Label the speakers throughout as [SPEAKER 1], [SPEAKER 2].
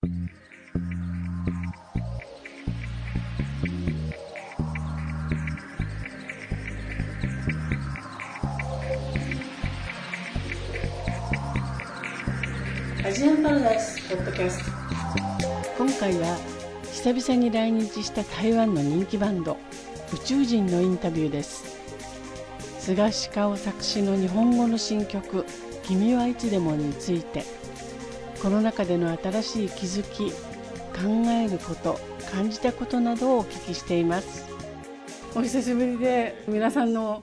[SPEAKER 1] アジアンパラダイスポッドキャスト。今回は久々に来日した台湾の人気バンド宇宙人のインタビューです。菅氏香作詞の日本語の新曲「君はいつでも」についてコロナ禍での新しい気づき考えること感じたことなどをお聞きしています。お久しぶりで皆さんの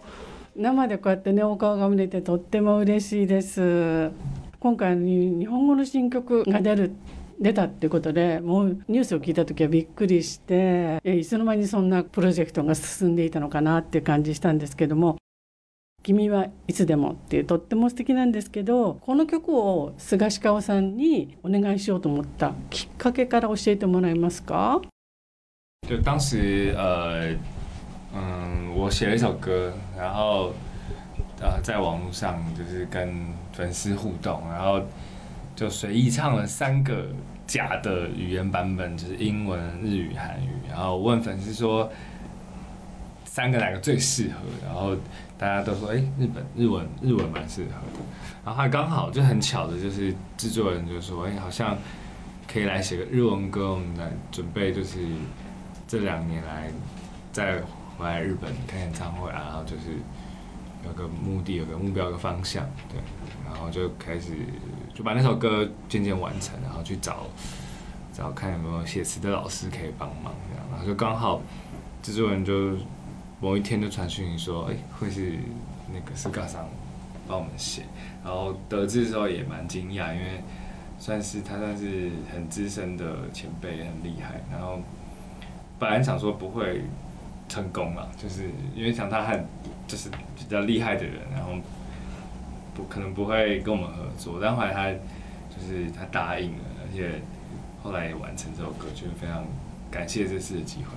[SPEAKER 1] 生でこうやってねお顔が見れてとっても嬉しいです。今回日本語の新曲が出る出たってことでもうニュースを聞いた時はびっくりしていつの間にそんなプロジェクトが進んでいたのかなっていう感じしたんですけども「君はいつでも」っていうとっても素敵なんですけどこの曲を菅氏川さんにお願いしようと思ったきっかけから教えてもらえますか？
[SPEAKER 2] 就当时呃嗯，我写了一首歌，然后呃，在网络上就是跟粉丝互动，然后就随意唱了三个假的语言版本，就是英文、日语、韩语，然后问粉丝说三个哪个最适合，然后大家都说哎，日本日文日文蛮适合的，然后还刚好就很巧的就是制作人就说哎，好像可以来写个日文歌，我们来准备就是这两年来再回来日本开演唱会啊，然后就是。有个目的，有个目标，有个方向，对，然后就开始就把那首歌渐渐完成，然后去找找看有没有写词的老师可以帮忙，这样，然后就刚好制作人就某一天就传讯息说，哎，会是那个是嘎桑帮我们写，然后得知的时候也蛮惊讶，因为算是他算是很资深的前辈，很厉害，然后本来想说不会成功了，就是因为想他很。就是比较厉害的人，然后不可能不会跟我们合作，但后来他就是他答应了，而且后来也完成这首歌，就是非常感谢这次的机会。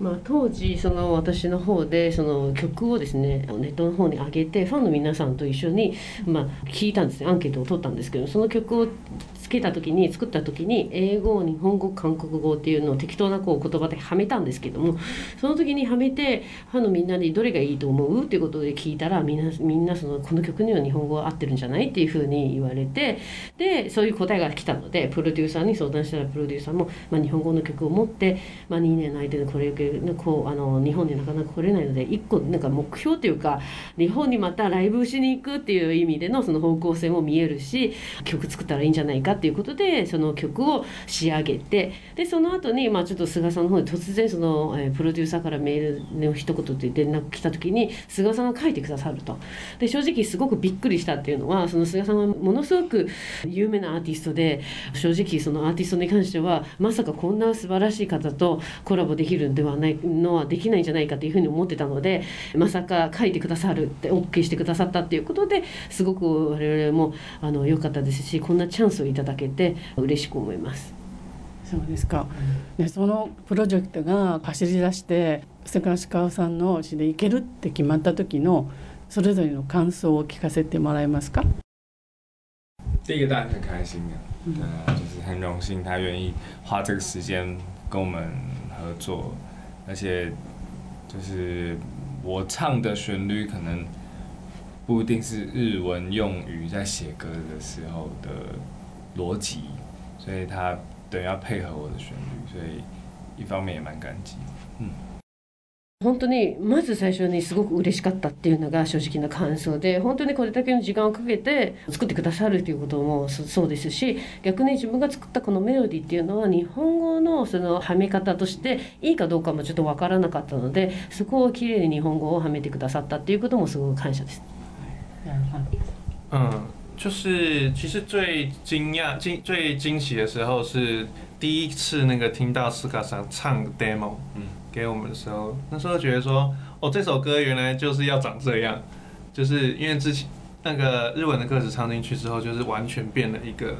[SPEAKER 3] まあ、当時その私の方でその曲をですねネットの方に上げてファンの皆さんと一緒に、まあ、聞いたんですね。アンケートを取ったんですけどその曲をけた時に作った時に英語日本語韓国語っていうのを適当なこう言葉ではめたんですけどもその時にはめてファンのみんなにどれがいいと思うっていうことで聞いたらみんなみんなそのこの曲には日本語は合ってるんじゃないっていうふうに言われてでそういう答えが来たのでプロデューサーに相談したらプロデューサーも、まあ、日本語の曲を持って、まあ、2年の間でこれこうあの日本になかなか来れないので1個なんか目標というか日本にまたライブしに行くっていう意味でのその方向性も見えるし曲作ったらいいんじゃないかってっていうことでその曲を仕上げてでその後にまあちょっと菅さんの方に突然その、え、プロデューサーからメールの一言で連絡来た時に菅さんが書いてくださると。で正直すごくびっくりしたっていうのはその菅さんはものすごく有名なアーティストで正直そのアーティストに関してはまさかこんな素晴らしい方とコラボできるんではないのはできないんじゃないかというふうに思ってたのでまさか書いてくださるって OK してくださったっていうことですごく我々もあの良かったですしこんなチャンスをいただけて嬉しく思います。
[SPEAKER 1] そうですか、でそのプロジェクトが走り出して菅氏川さんの詩でいけるって決まった時のそれぞれの感想を聞かせてもらえますか？
[SPEAKER 2] 第一个当然很开心的，对啊，就是很荣幸他愿意花这个时间跟我们合作，而且就是我唱的旋律可能不一定是日文用语在写歌的时候的逻辑。所以他等于要配合我的旋律，所以一方面也蛮感激。嗯。
[SPEAKER 3] 本当にまず最初にすごく嬉しかったっていうのが正直な感想で本当にこれだけの時間をかけて作ってくださるということもそうですし逆に自分が作ったこのメロディーっていうのは日本語のそのはめ方としていいかどうかもちょっと分からなかったのでそこをきれいに日本語をはめてくださったっていうこともすごく感謝です。
[SPEAKER 4] うん就是其实最惊讶、惊最惊喜的时候是第一次那个听到斯卡桑唱 demo，嗯，给我们的时候，那时候觉得说，哦，这首歌原来就是要长这样，就是因为之前那个日文的歌词唱进去之后，就是完全变了一个，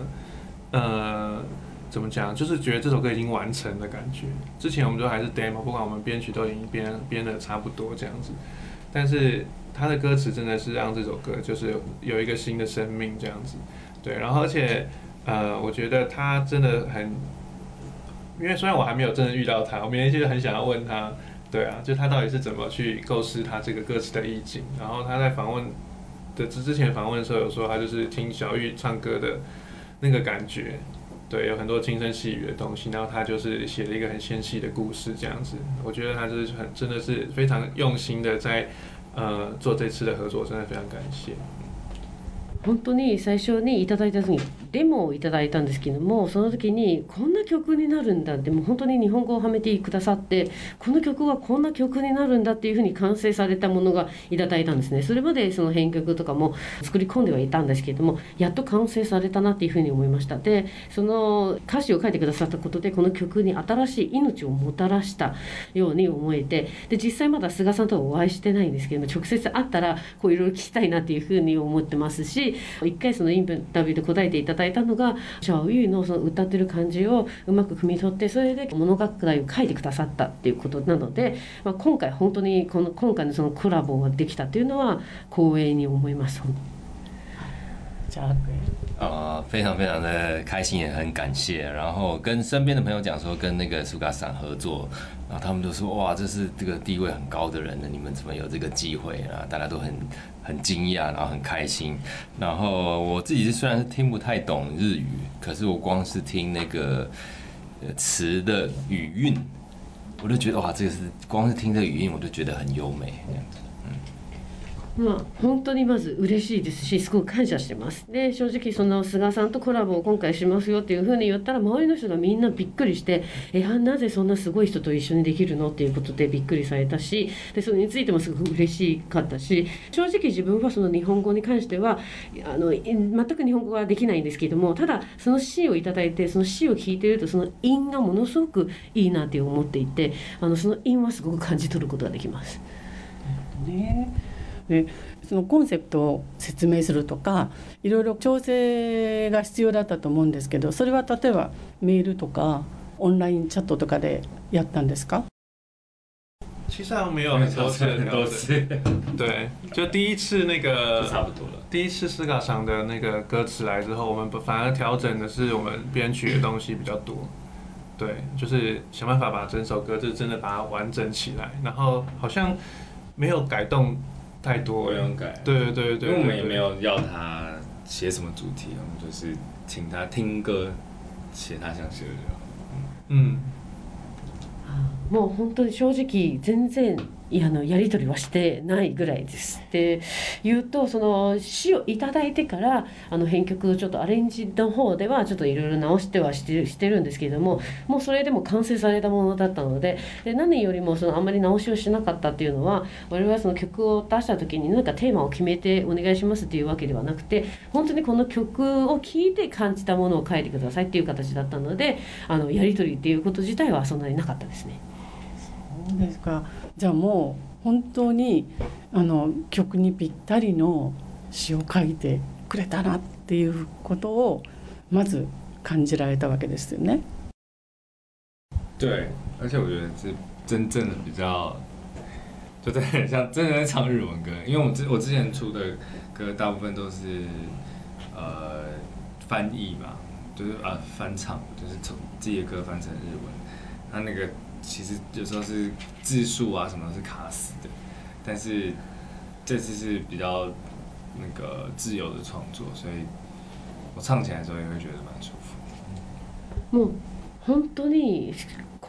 [SPEAKER 4] 呃，怎么讲，就是觉得这首歌已经完成的感觉。之前我们都还是 demo，不管我们编曲都已经编编的差不多这样子，但是。他的歌词真的是让这首歌就是有一个新的生命这样子，对，然后而且呃，我觉得他真的很，因为虽然我还没有真的遇到他，我每天其实很想要问他，对啊，就他到底是怎么去构思他这个歌词的意境。然后他在访问的之之前访问的时候有说，他就是听小玉唱歌的那个感觉。对，有很多轻声细语的东西，然后他就是写了一个很纤细的故事，这样子。我觉得他就是很真的是非常用心的在呃做这次的合作，真的非常感谢。
[SPEAKER 3] 本当に最初にいただいた時にデモをいただいたんですけどもその時にこんな曲になるんだってもう本当に日本語をはめてくださってこの曲はこんな曲になるんだっていうふうに完成されたものがいただいたんですね。それまでその編曲とかも作り込んではいたんですけどもやっと完成されたなっていうふうに思いました。でその歌詞を書いてくださったことでこの曲に新しい命をもたらしたように思えてで実際まだ菅さんとはお会いしてないんですけども直接会ったらこういろいろ聞きたいなっていうふうに思ってますし一回そのインタビューで答えていただいたのがシャオユイのその歌ってる感じをうまく汲み取ってそれで物語を書いてくださったっていうことなので、まあ、今回本当にこの今回のそのコラボができたというのは光栄に思います。
[SPEAKER 1] じゃあ
[SPEAKER 5] 呃，非常非常的开心，也很感谢。然后跟身边的朋友讲说，跟那个苏嘎桑合作，然后他们都说哇，这是这个地位很高的人呢，你们怎么有这个机会啊？大家都很很惊讶，然后很开心。然后我自己是虽然是听不太懂日语，可是我光是听那个词的语韵，我就觉得哇，这个是光是听这个语音，我就觉得很优美这样子。
[SPEAKER 3] まあ、本当にまず嬉しいですしすごく感謝してますで正直その菅さんとコラボを今回しますよっていうふうに言ったら周りの人がみんなびっくりして「えなぜそんなすごい人と一緒にできるの?」っていうことでびっくりされたしでそれについてもすごく嬉しかったし正直自分はその日本語に関してはあの全く日本語はできないんですけどもただその詩を頂いてその詩を聞いてるとその韻がものすごくいいなって思っていてあのその韻はすごく感じ取ることができます。
[SPEAKER 1] ねでそのコンセプトを説明するとかいろいろ調整が必要だったと思うんですけどそれは例えばメールとかオンラインチャットとかでやったんですか？
[SPEAKER 4] 其实没有很多次，很多次。对，就第一次那个
[SPEAKER 2] 差不多了。
[SPEAKER 4] 第一次斯卡上的那个歌词来之后，我们反而调整的是我们编曲的东西比较多。对，就是想办法把整首歌就真的把它完整起来，然后好像没有改动。太多
[SPEAKER 2] 不用改，
[SPEAKER 4] 对对对，
[SPEAKER 2] 因为我们也没有要他写什么主题，我们就是请他听歌，写他想写的就好。
[SPEAKER 3] 嗯，もう本当に正直全然 あのやり取りはしてないぐらいです。で言うとその詩を頂いてからあの編曲ちょっとアレンジの方ではちょっといろいろ直してはしてしてるんですけれどももうそれでも完成されたものだったのでで何よりもそのあんまり直しをしなかったっていうのは我々はその曲を出した時に何かテーマを決めてお願いしますっていうわけではなくて本当にこの曲を聴いて感じたものを書いてくださいっていう形だったのであのやり取りっていうこと自体はそんなになかったですね。
[SPEAKER 1] うですかじゃあもう本当にあの曲にぴったりの詩を書いてくれたなっていうことをまず感じられたわけですよね。
[SPEAKER 2] 对，而且我觉得是真正的比较，就在像真的在唱日文歌，因为我之我之前出的歌大部分都是呃翻译嘛，就是啊翻唱，就是从自己的歌翻成日文，他那个。其实有时候是字数啊什么是卡死的，但是这次是比较那个自由的创作，所以我唱起来的时候也会觉得蛮舒服。
[SPEAKER 3] もう本当に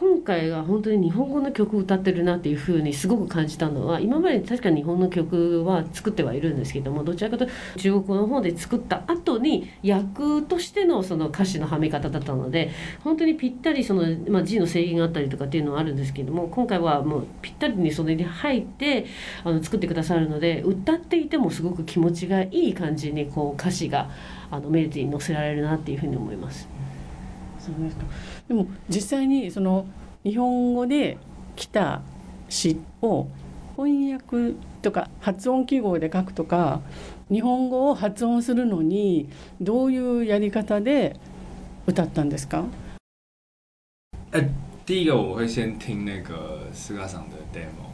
[SPEAKER 3] 今回は本当に日本語の曲を歌ってるなっていうふうにすごく感じたのは今まで確かに日本の曲は作ってはいるんですけどもどちらかとと中国語の方で作った後に役としてのその歌詞のはめ方だったので本当にぴったりその、まあ、字の制限があったりとかっていうのはあるんですけども今回はもうぴったりにそれに入ってあの作ってくださるので歌っていてもすごく気持ちがいい感じにこう歌詞があのメロディーに乗せられるなっていうふうに思います。
[SPEAKER 1] そうですかでも実際にその日本語で来た詩を翻訳とか発音記号で書くとか日本語を発音するのにどういうやり方で歌ったんですか？
[SPEAKER 2] 呃，第一个我会先听那个斯卡桑的 demo，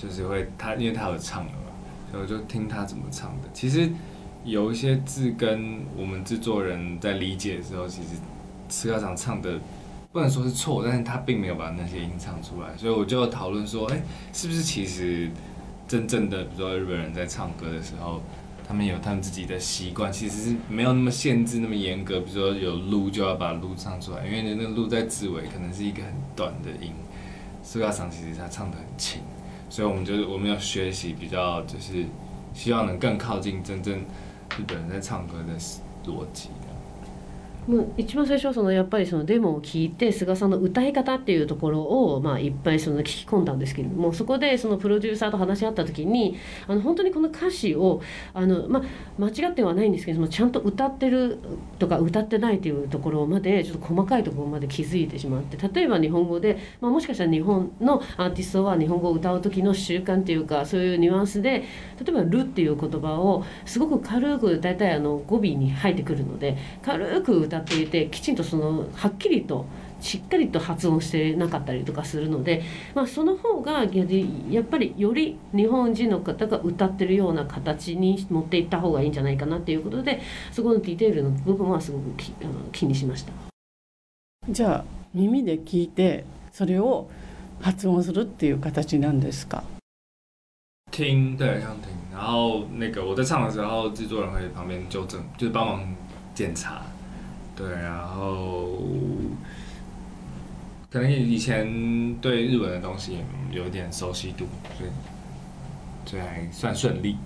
[SPEAKER 2] 就是会他因为他有唱了嘛，所以我就听他怎么唱的。其实有一些字跟我们制作人在理解的时候，其实石家长唱的不能说是错，但是他并没有把那些音唱出来，所以我就讨论说，哎、是不是其实真正的，比如说日本人在唱歌的时候，他们有他们自己的习惯，其实是没有那么限制那么严格，比如说有录就要把录唱出来，因为那个录在字尾可能是一个很短的音，石家长其实他唱的很轻，所以我们就是我们要学习比较就是希望能更靠近真正日本人在唱歌的逻辑。
[SPEAKER 3] もう一番最初はそのやっぱりそのデモを聞いて菅さんの歌い方っていうところをまあいっぱいその聞き込んだんですけれどもそこでそのプロデューサーと話し合った時にあの本当にこの歌詞をあの、まあ、間違ってはないんですけどもちゃんと歌ってるとか歌ってないというところまでちょっと細かいところまで気づいてしまって例えば日本語で、まあ、もしかしたら日本のアーティストは日本語を歌う時の習慣というかそういうニュアンスで例えば「る」っていう言葉をすごく軽く大体あの語尾に入ってくるので軽く歌っていてきちんとそのはっきりとしっかりと発音してなかったりとかするので、まあ、その方がややっぱりより日本人の方が歌ってるような形に持っていった方がいいんじゃないかなっていうことでそこのディテールの部分はすごくきあの気にしました。
[SPEAKER 1] じゃあ耳で聞いてそれを発音するっていう形なんですか？
[SPEAKER 2] 听，对，像听。然后那个我在唱的时候，制作人会旁边纠正，就是帮忙检查。对，然后可能以前对日文的东西有点熟悉度，所以所以还算顺利。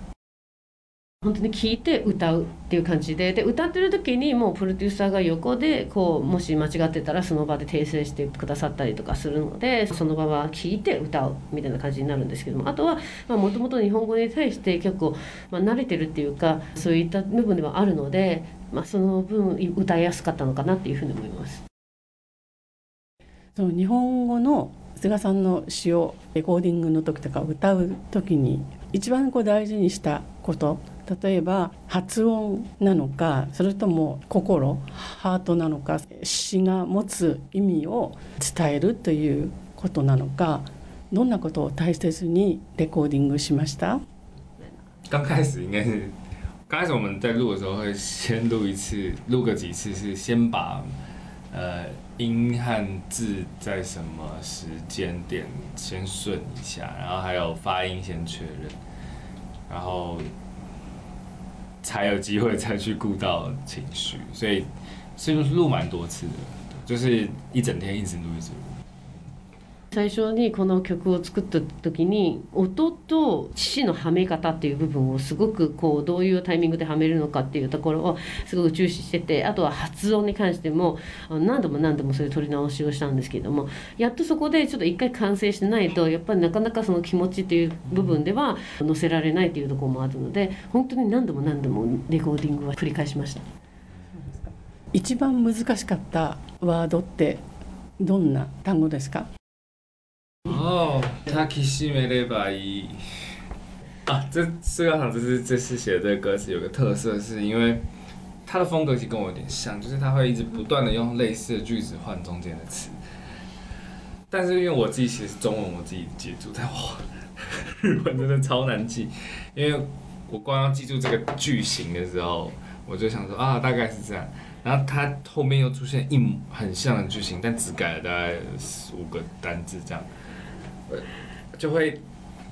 [SPEAKER 3] 本当に聞いて歌うっていう感じでで歌ってる時にもうプロデューサーが横でこうもし間違ってたらその場で訂正してくださったりとかするのでその場は聞いて歌うみたいな感じになるんですけどもあとはもともと日本語に対して結構、まあ、慣れてるっていうかそういった部分ではあるので、まあ、その分歌いやすかったのかなっていうふうに思います。
[SPEAKER 1] その日本語の菅さんの詩をレコーディングの時とか歌う時に一番こう大事にしたこと例えば発音なのかそれとも心ハートなのか詩が持つ意味を伝えるということなのかどんなことを大切にレコーディングしました？
[SPEAKER 2] 刚开始应该是，刚开始我们在录的时候会先录一次，录个几次，是先把呃音和字在什么时间点先顺一下，然后还有发音先确认，然后才有机会再去顾到情绪，所以所以录蛮多次的，就是一整天一直录一直录。
[SPEAKER 3] 最初にこの曲を作った時に音と父のはめ方っていう部分をすごくこうどういうタイミングではめるのかっていうところをすごく重視しててあとは発音に関しても何度も何度もそういう取り直しをしたんですけどもやっとそこでちょっと一回完成してないとやっぱりなかなかその気持ちっていう部分では乗せられないっていうところもあるので本当に何度も何度もレコーディングは繰り返しました。
[SPEAKER 1] 一番難しかったワードってどんな単語ですか？
[SPEAKER 2] 哦，他其实没得把一啊，这四个场这次这次写的这个歌词有个特色，是因为他的风格其实跟我有点像，就是他会一直不断的用类似的句子换中间的词。但是因为我自己其实中文我自己记住，但哇，日文真的超难记，因为我光要记住这个句型的时候，我就想说啊，大概是这样。然后他后面又出现一模很像的句型，但只改了大概五个单字这样。就会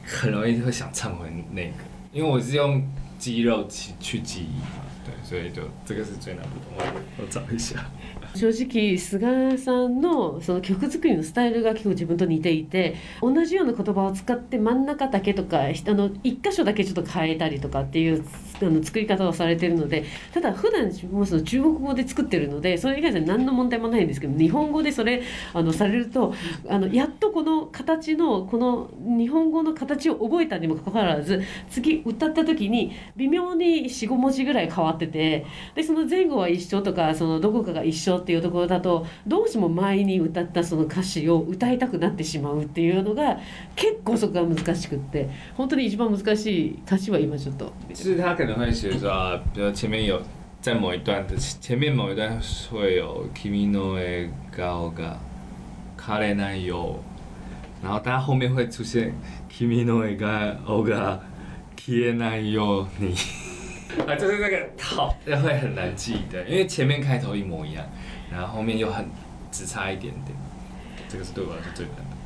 [SPEAKER 2] 很容易会想唱回那个，因为我是用肌肉去去记忆嘛，对，所以就这个是最难不懂。我我找一下。
[SPEAKER 3] 正直菅さんのその曲作りのスタイルが結構自分と似ていて同じような言葉を使って真ん中だけとかあの一箇所だけちょっと変えたりとかっていうあの作り方をされてるのでただ普段もその中国語で作ってるのでそれ以外じゃ何の問題もないんですけど日本語でそれあのされるとあのやっとこの形のこの日本語の形を覚えたにもかかわらず次歌った時に微妙に45文字ぐらい変わっててでその前後は一緒とかそのどこかが一緒っていうところだとどうしても前に歌ったその歌詞を歌いたくなってしまうっていうのが結構そこが難しくって本当に一番難しい歌詞は今ちょっと。
[SPEAKER 2] 能会写说啊，比如前面有在某一段的前面某一段会有 “kimi no e ga ga kare na yo”，然后它后面会出现 “kimi no e ga o ga kie na yo 你”，啊，就是那个好会很难记的，因为前面开头一模一样，然后后面又很只差一点点，这个是对我来说最难的。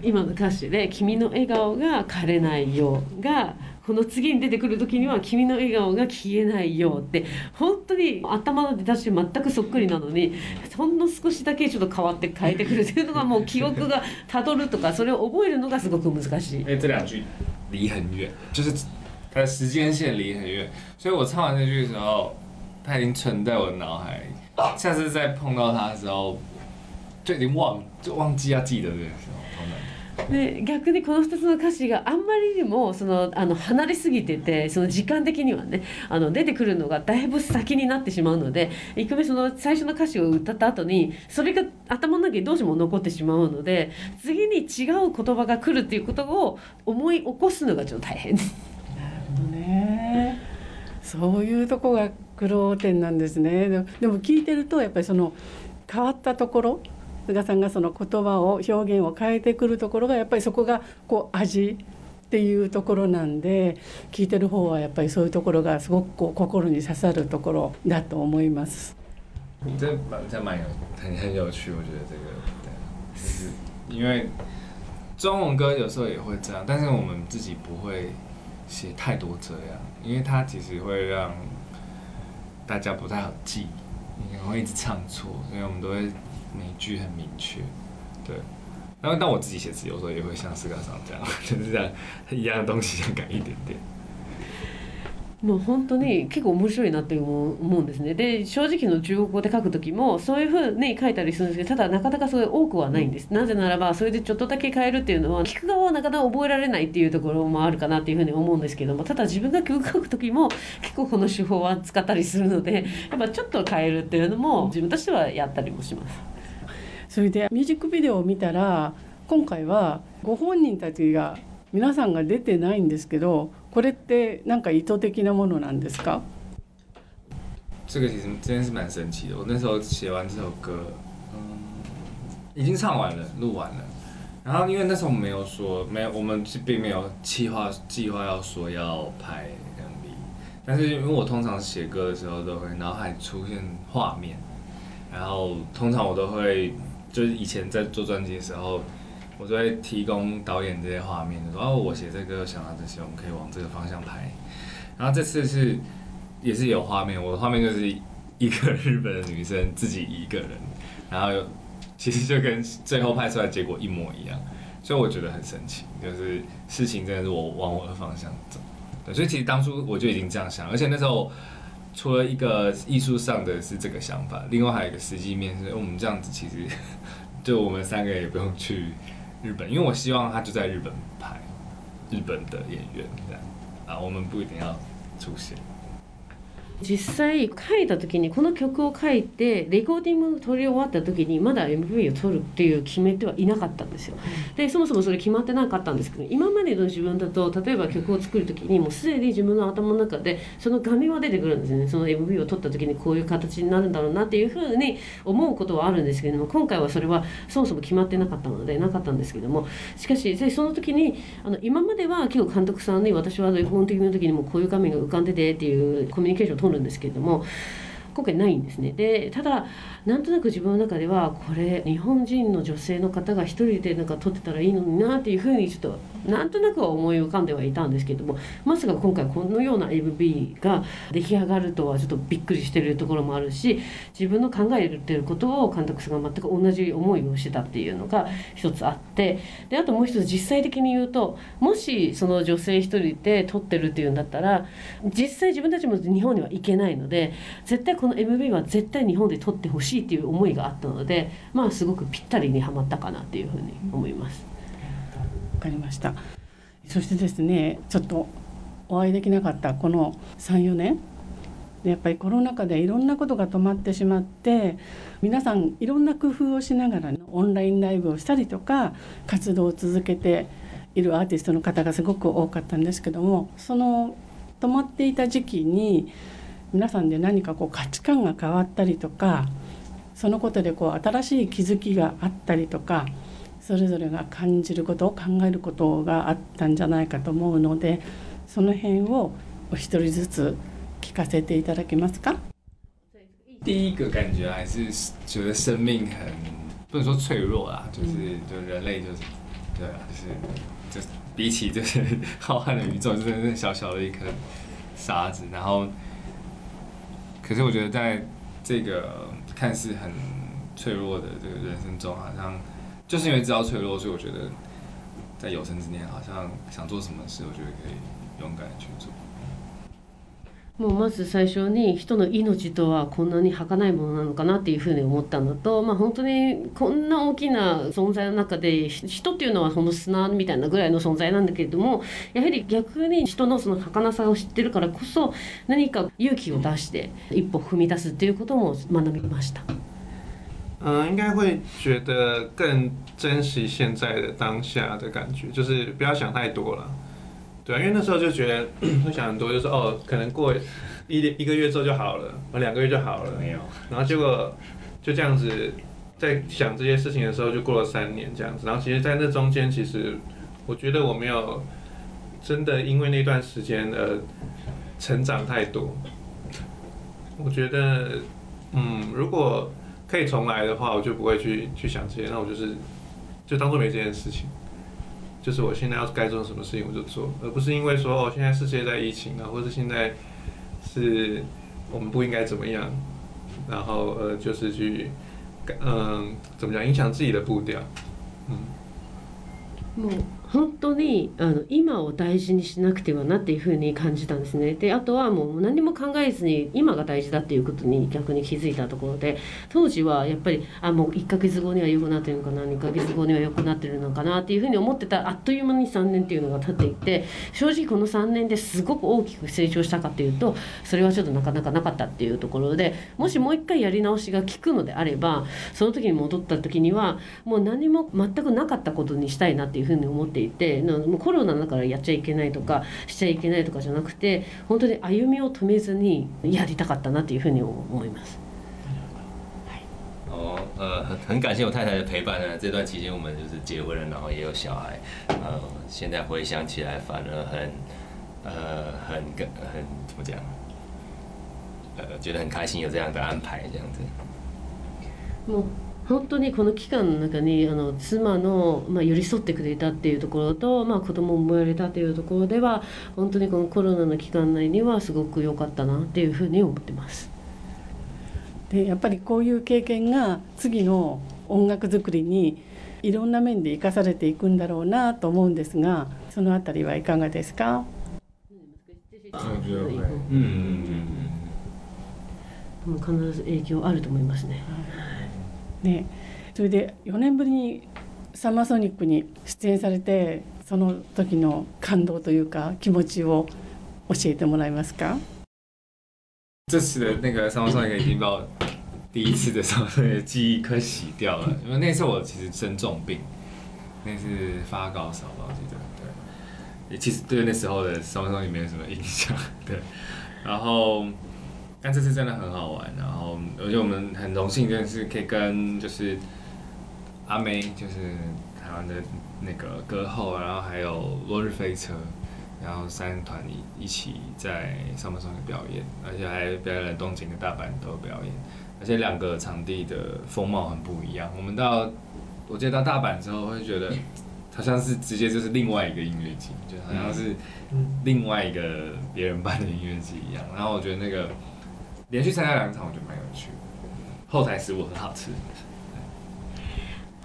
[SPEAKER 3] 今の歌詞で「君の笑顔が枯れないよう」がこの次に出てくる時には「君の笑顔が消えないよ」って本当に頭の出だし全くそっくりなのにほんの少しだけちょっと変わって変えてくるっていうのがもう記憶がたどるとかそれを覚えるのがすごく難しい。
[SPEAKER 2] 因为这两句离很远，就是它的时间线离很远，所以我唱完这句的时候，它已经存在我的脑海里。下次再碰到它的时候，就已经忘就忘记要记得这个时候，超难。
[SPEAKER 3] で逆にこの2つの歌詞があんまりにもそのあの離れすぎててその時間的にはねあの出てくるのがだいぶ先になってしまうので一個目その最初の歌詞を歌った後にそれが頭の中にどうしても残ってしまうので次に違う言葉が来るっていうことを思い起こすのがちょっと大変です。
[SPEAKER 1] ねそういうとこが苦労点なんですねでも聞いてるとやっぱりその変わったところ菅さんがその言葉を表現を変えてくるところがやっぱりそこがこう味っていうところなんで聞いてる方はやっぱりそういうところがすごくこう心に刺さるところだと思います。
[SPEAKER 2] 这这蛮有很很有趣，我觉得这个对，就是因为中文歌有时候也会这样，但是我们自己不会写太多这样，因为它其实会让大家不太好记，你会一直唱错，所以我们都会每句很明确，对。然后但我自己写词有时候也会像四嘎上这样，就是这样一样的东西想改一点点。
[SPEAKER 3] もう本当に結構面白いなって思う思うんですねで正直の中国語で書く時もそういうふうに書いたりするんですけどただなかなかそういう多くはないんですなぜならばそれでちょっとだけ変えるっていうのは聞く側はなかなか覚えられないっていうところもあるかなっていうふうに思うんですけどもただ自分が曲書く時も結構この手法は使ったりするのでやっぱちょっと変えるっていうのも自分としてはやったりもします。
[SPEAKER 1] それでミュージックビデオを見たら今回はご本人たちが皆さんが出てないんですけどこれってなんか意図的なものなんですか？
[SPEAKER 2] 这个其实真的是蛮神奇的。我那时候写完这首歌，嗯，已经唱完了，录完了。然后因为那时候没有说，没有，我们是并没有计划计划要说要拍 MV，但是因为我通常写歌的时候都会脑海出现画面，然后通常我都会就是以前在做专辑的时候，我都会提供导演这些画面，就说哦，我写这个想到这些，我们可以往这个方向拍。然后这次是也是有画面，我的画面就是一个日本的女生自己一个人，然后其实就跟最后拍出来结果一模一样，所以我觉得很神奇，就是事情真的是我往我的方向走。所以其实当初我就已经这样想，而且那时候除了一个艺术上的是这个想法，另外还有一个实际面是，我们这样子其实 就我们三个也不用去日本，因为我希望他就在日本拍日本的演员这样啊，我们不一定要出现。
[SPEAKER 3] 実際書いた時にこの曲を書いてレコーディング撮り終わった時にまだ MV を撮るっていう決めてはいなかったんですよ。でそもそもそれ決まってなかったんですけど今までの自分だと例えば曲を作る時にもうすでに自分の頭の中でその画面は出てくるんですね。その MV を撮った時にこういう形になるんだろうなっていうふうに思うことはあるんですけれども今回はそれはそもそも決まってなかったのでなかったんですけども。しかしでその時にあの今までは結構監督さんに私は本的の時にもこういう画面が浮かんでてっていうコミュニケーションを取るんですけれども今回ないんですねでただなんとなく自分の中ではこれ日本人の女性の方が一人でなんか撮ってたらいいのになっていうふうにちょっとなんとなくは思い浮かんではいたんですけどもまさか今回このような MV が出来上がるとはちょっとびっくりしてるところもあるし自分の考えてることを監督さんが全く同じ思いをしてたっていうのが一つあってであともう一つ実際的に言うともしその女性一人で撮ってるっていうんだったら実際自分たちも日本には行けないので絶対このの MV は絶対日本で撮ってほしいっていう思いがあったのでまあすごくぴったりにはまったかなっていうふうに思います。
[SPEAKER 1] わかりましたそしてですねちょっとお会いできなかったこの34年でやっぱりコロナ禍でいろんなことが止まってしまって皆さんいろんな工夫をしながら、オンラインライブをしたりとか活動を続けているアーティストの方がすごく多かったんですけどもその止まっていた時期に皆さんで何かこう価値観が変わったりとかそのことでこう新しい気づきがあったりとかそれぞれが感じることを考えることがあったんじゃないかと思うのでその辺をお一人ずつ聞かせていただけますか？
[SPEAKER 2] 第一个感觉还是觉得生命很不能说脆弱啦，就是就人类就是对啊，就是就比起就是 浩瀚的宇宙，真的是小小的一颗沙子。然后，可是我觉得在这个看似很脆弱的这个人生中，好像就是因为知道脆弱，所以我觉得在有生之年，好像想做什么事，我觉得可以勇敢去做。
[SPEAKER 3] もうまず最初に人の命とはこんなに儚いものなのかなっていうふうに思ったのと、まあ、本当にこんな大きな存在の中で人っていうのはその砂みたいなぐらいの存在なんだけれどもやはり逆に人のその儚さを知ってるからこそ何か勇気を出して一歩踏み出すっていうことも学びました。
[SPEAKER 4] 嗯，应该会觉得更珍惜现在的当下的感觉，就是不要想太多了。对啊，因为那时候就觉得会想很多，就是哦，可能过一一个月之后就好了，两个月就好了，
[SPEAKER 2] 没有。
[SPEAKER 4] 然后结果就这样子，在想这些事情的时候，就过了三年这样子。然后其实，在那中间，其实我觉得我没有真的因为那段时间而成长太多。我觉得，嗯，如果可以重来的话，我就不会去去想这些，那我就是就当做没这件事情。就是我现在要该做什么事情我就做，而不是因为说哦现在世界在疫情啊，或者现在是我们不应该怎么样，然后呃就是去嗯怎么讲影响自己的步调，
[SPEAKER 3] 嗯。本当にあの今を大事にしなくてはなっていうふうに感じたんですね。であとはもう何も考えずに今が大事だっていうことに逆に気づいたところで当時はやっぱりあもう1ヶ月後には良くなってるのかな2ヶ月後には良くなってるのかなっていうふうに思ってたあっという間に3年っていうのが経っていて正直この3年ですごく大きく成長したかっていうとそれはちょっとなかなかなかったっていうところでもしもう一回やり直しが効くのであればその時に戻った時にはもう何も全くなかったことにしたいなっていうふうに思ってていてもうコロナだからやっちゃいけないとかしちゃいけないとかじゃなくて本当に歩みを止めずにやりたかったなというふうに思います。
[SPEAKER 5] 哦，呃，很感谢我太太的陪伴呢。这段期间我们就是结婚了，然后也有小孩。呃，现在回想起来，反而很，呃，很很怎么讲？呃，觉得很开心有这样的安排，这样子。
[SPEAKER 3] も本当にこの期間の中にあの妻の、まあ、寄り添ってくれたっていうところと、まあ、子供も生まれたというところでは本当にこのコロナの期間内にはすごく良かったなっていうふうに思ってます。
[SPEAKER 1] でやっぱりこういう経験が次の音楽作りにいろんな面で生かされていくんだろうなと思うんですがそのあたりはいかがですか？
[SPEAKER 3] うん、必ず影響あると思いますね。はい
[SPEAKER 1] ね、それで4年ぶりにサマーソニックに出演されてその時の感動というか気持ちを教えてもらえますか？
[SPEAKER 2] 这次的那个 Summer Sonic 已经把我第一次的 Summer Sonic 记忆快洗掉了，因为那次我其实生重病，那是发高烧吧，我记得，对，其实对那时候的 Summer Sonic 没有什么印象，对，然后。但这次真的很好玩，然后而且我们很荣幸，真的是可以跟就是阿妹，就是台湾的那个歌后，然后还有落日飞车，然后三团一一起在上半上面表演，而且还表演了东京跟大阪都表演，而且两个场地的风貌很不一样。我们到我记得到大阪之后，会觉得好像是直接就是另外一个音乐季，就好像是另外一个别人办的音乐季一样。然后我觉得那个。连续参加两场，我觉得蛮有趣。后台食物很好吃。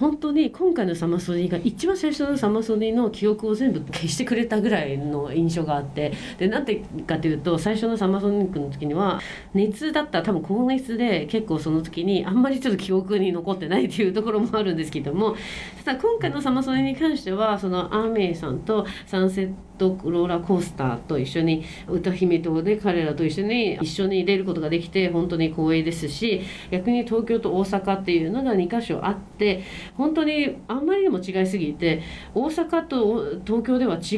[SPEAKER 3] 本当に今回のサマソニが一番最初のサマソニの記憶を全部消してくれたぐらいの印象があってでなんでかというと最初のサマソニックの時には熱だったら多分高熱で結構その時にあんまりちょっと記憶に残ってないっていうところもあるんですけどもただ今回のサマソニに関してはそのアーメイさんとサンセットローラーコースターと一緒に歌姫とで彼らと一緒に一緒に出ることができて本当に光栄ですし逆に東京と大阪っていうのが2か所あって本当にあんまりにも違いすぎて大阪と東京では違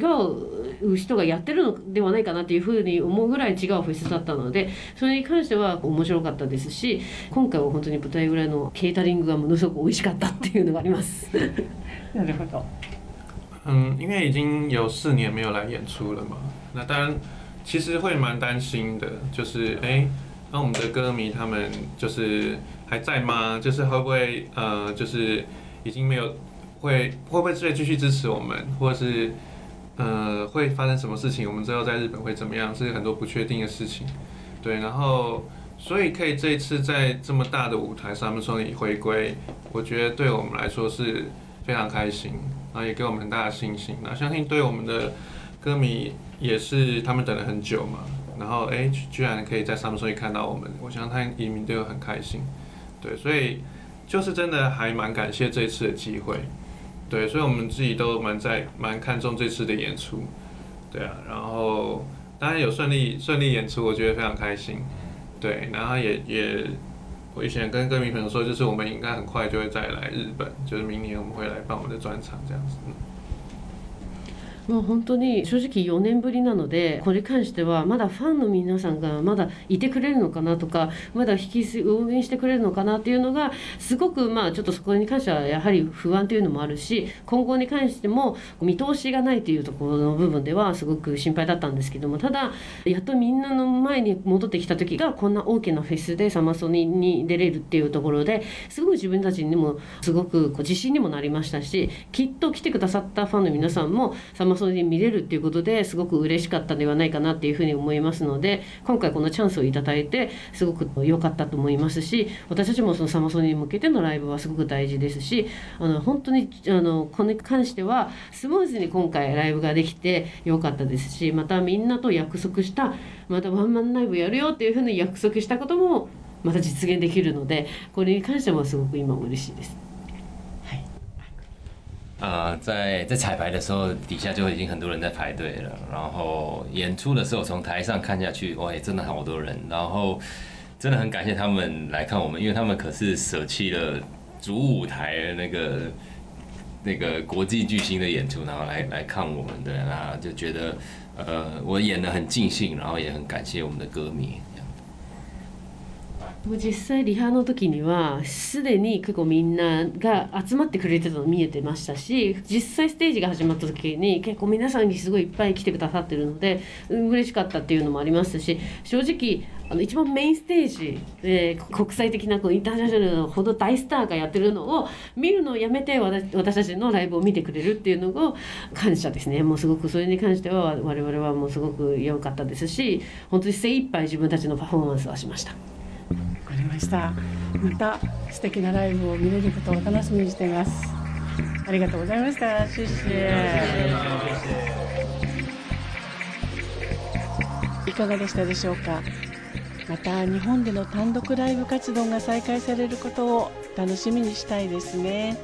[SPEAKER 3] う人がやってるのではないかなっていうふうに思うぐらい違うフェスだったのでそれに関しては面白かったですし今回は本当に舞台裏のケータリングがものすごく美味しかったっていうのがあります。
[SPEAKER 1] なるほど。
[SPEAKER 4] 嗯，因为已经有四年没有来演出了嘛，那当然其实会蛮担心的，就是哎，那我们的歌迷他们就是还在吗？就是会不会呃，就是已经没有会会不会再继续支持我们，或者是呃会发生什么事情？我们之后在日本会怎么样？是很多不确定的事情。对，然后所以可以这一次在这么大的舞台上面说你回归，我觉得对我们来说是非常开心，然后也给我们很大的信心。那相信对我们的歌迷也是他们等了很久嘛，然后哎居然可以在上面说看到我们，我相信他移民都有很开心。对，所以就是真的还蛮感谢这次的机会。对，所以我们自己都蛮在蛮看重这次的演出。对啊，然后。当然有顺利顺利演出，我觉得非常开心。对，然后也也，我以前跟歌迷朋友说，就是我们应该很快就会再来日本，就是明年我们会来办我们的专场这样子。
[SPEAKER 3] もう本当に正直4年ぶりなのでこれに関してはまだファンの皆さんがまだいてくれるのかなとかまだ引き応援してくれるのかなっていうのがすごくまあちょっとそこに関してはやはり不安というのもあるし今後に関しても見通しがないというところの部分ではすごく心配だったんですけどもただやっとみんなの前に戻ってきた時がこんな大きなフェスでサマソニに出れるっていうところですごい自分たちにもすごくこう自信にもなりましたしきっと来てくださったファンの皆さんもサマそれで見れるっていうことですごく嬉しかったではないかなっていうふうに思いますので今回このチャンスをいただいてすごく良かったと思いますし私たちもそのサマソニに向けてのライブはすごく大事ですしあの本当にあのこれに関してはスムーズに今回ライブができて良かったですしまたみんなと約束したまたワンマンライブやるよっていうふうに約束したこともまた実現できるのでこれに関してはすごく今嬉しいです。
[SPEAKER 5] 啊，在在彩排的时候，底下就已经很多人在排队了。然后演出的时候，从台上看下去，哇，真的好多人。然后真的很感谢他们来看我们，因为他们可是舍弃了主舞台那个那个国际巨星的演出，然后来来看我们的，那就觉得呃，我演的很尽兴，然后也很感谢我们的歌迷。
[SPEAKER 3] もう実際リハの時にはすでに結構みんなが集まってくれてたの見えてましたし実際ステージが始まった時に結構皆さんにすごいいっぱい来てくださってるので、うん、嬉しかったっていうのもありますし正直あの一番メインステージで国際的なこうインターナショナルのほど大スターがやってるのを見るのをやめて私私たちのライブを見てくれるっていうのが感謝ですねもうすごくそれに関しては我々はもうすごく良かったですし本当に精一杯自分たちのパフォーマンスはしました。
[SPEAKER 1] りました。また素敵なライブを見れることを楽しみにしています。ありがとうございました。シュッシいかがでしたでしょうか？また日本での単独ライブ活動が再開されることを楽しみにしたいですね。